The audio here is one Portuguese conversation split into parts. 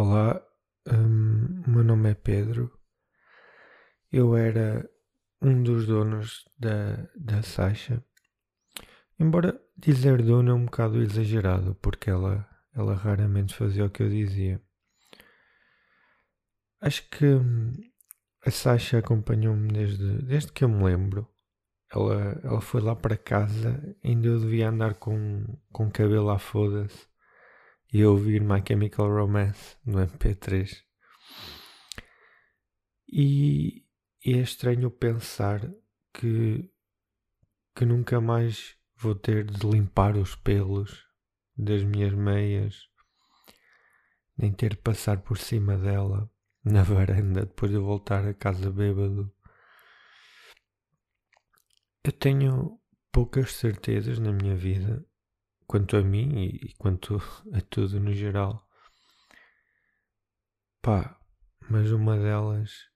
Olá, o meu nome é Pedro. Eu era um dos donos da, da Sasha. Embora dizer dono é um bocado exagerado, porque ela, ela raramente fazia o que eu dizia. Acho que hum, a Sasha acompanhou-me desde, desde que eu me lembro. Ela, ela foi lá para casa, ainda eu devia andar com, com cabelo à foda-se e ouvir My Chemical Romance no MP3. E, e é estranho pensar que, que nunca mais vou ter de limpar os pelos das minhas meias, nem ter de passar por cima dela na varanda depois de voltar a casa bêbado. Eu tenho poucas certezas na minha vida quanto a mim e, quanto a tudo no geral. Pá, mas uma delas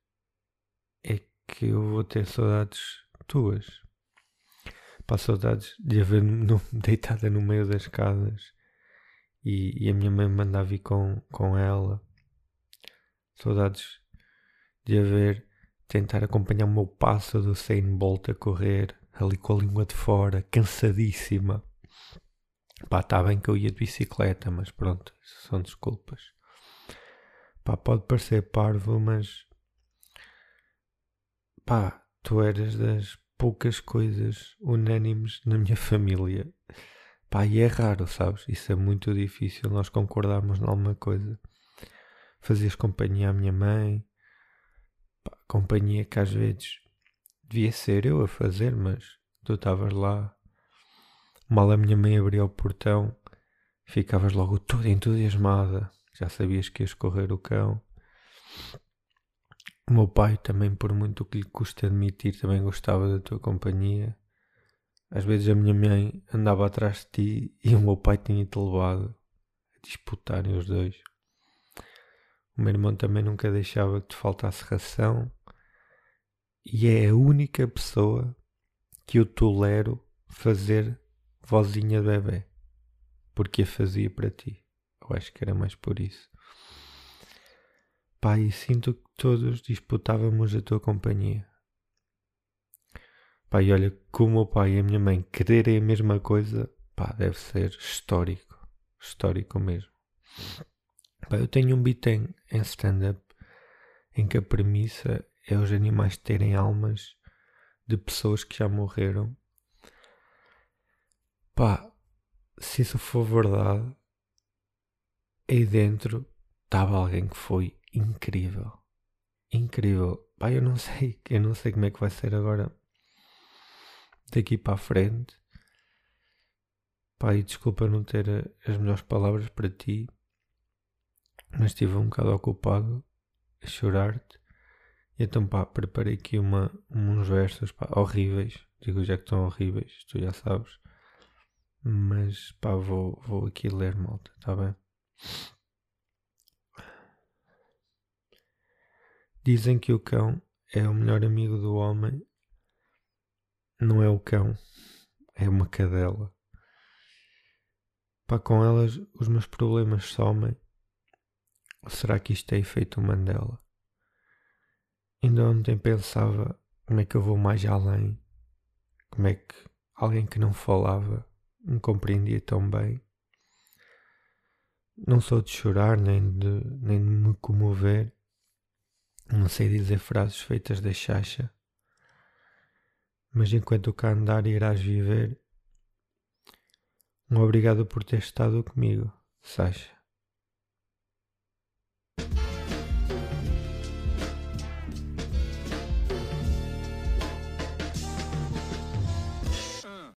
é que eu vou ter saudades tuas. Pá, saudades de haver no, deitada no meio das escadas e, e, a minha mãe mandar vir com, com ela. Saudades de haver tentar acompanhar o meu passo do Usain Bolt a correr ali com a língua de fora, cansadíssima. Pá, está bem que eu ia de bicicleta, mas pronto, são desculpas. Pá, pode parecer parvo, mas. Pá, tu eras das poucas coisas unânimes na minha família. Pá, e é raro, sabes? Isso é muito difícil nós concordarmos em alguma coisa. Fazias companhia à minha mãe, pá, companhia que às vezes devia ser eu a fazer, mas tu estavas lá Mal a minha mãe abria o portão, ficavas logo toda entusiasmada. Já sabias que ias correr o cão. O meu pai também, por muito que lhe custe admitir, também gostava da tua companhia. Às vezes a minha mãe andava atrás de ti e o meu pai tinha-te levado a disputarem os dois. O meu irmão também nunca deixava que te faltasse ração e é a única pessoa que eu tolero fazer vozinha bebê. Porque a fazia para ti. Eu acho que era mais por isso. Pai, sinto que todos disputávamos a tua companhia. Pai, olha, como o pai e a minha mãe quererem a mesma coisa, pá, deve ser histórico. Histórico mesmo. Pá, eu tenho um beat em, em stand-up em que a premissa é os animais terem almas de pessoas que já morreram Pá, se isso for verdade, aí dentro estava alguém que foi incrível. Incrível. Pá, eu não sei, eu não sei como é que vai ser agora daqui para a frente. Pá, e desculpa não ter as melhores palavras para ti, mas estive um bocado ocupado a chorar-te. Então, pá, preparei aqui uma, uns versos pá, horríveis. Digo já que estão horríveis, tu já sabes. Mas pá, vou, vou aqui ler, malta, tá bem? Dizem que o cão é o melhor amigo do homem. Não é o cão, é uma cadela. Pá, com elas os meus problemas somem. Ou será que isto é efeito Mandela? Ainda ontem pensava como é que eu vou mais além. Como é que alguém que não falava me compreendia tão bem. Não sou de chorar nem de, nem de me comover. Não sei dizer frases feitas da chacha. Mas enquanto cá andar irás viver. Um obrigado por ter estado comigo, Sasha.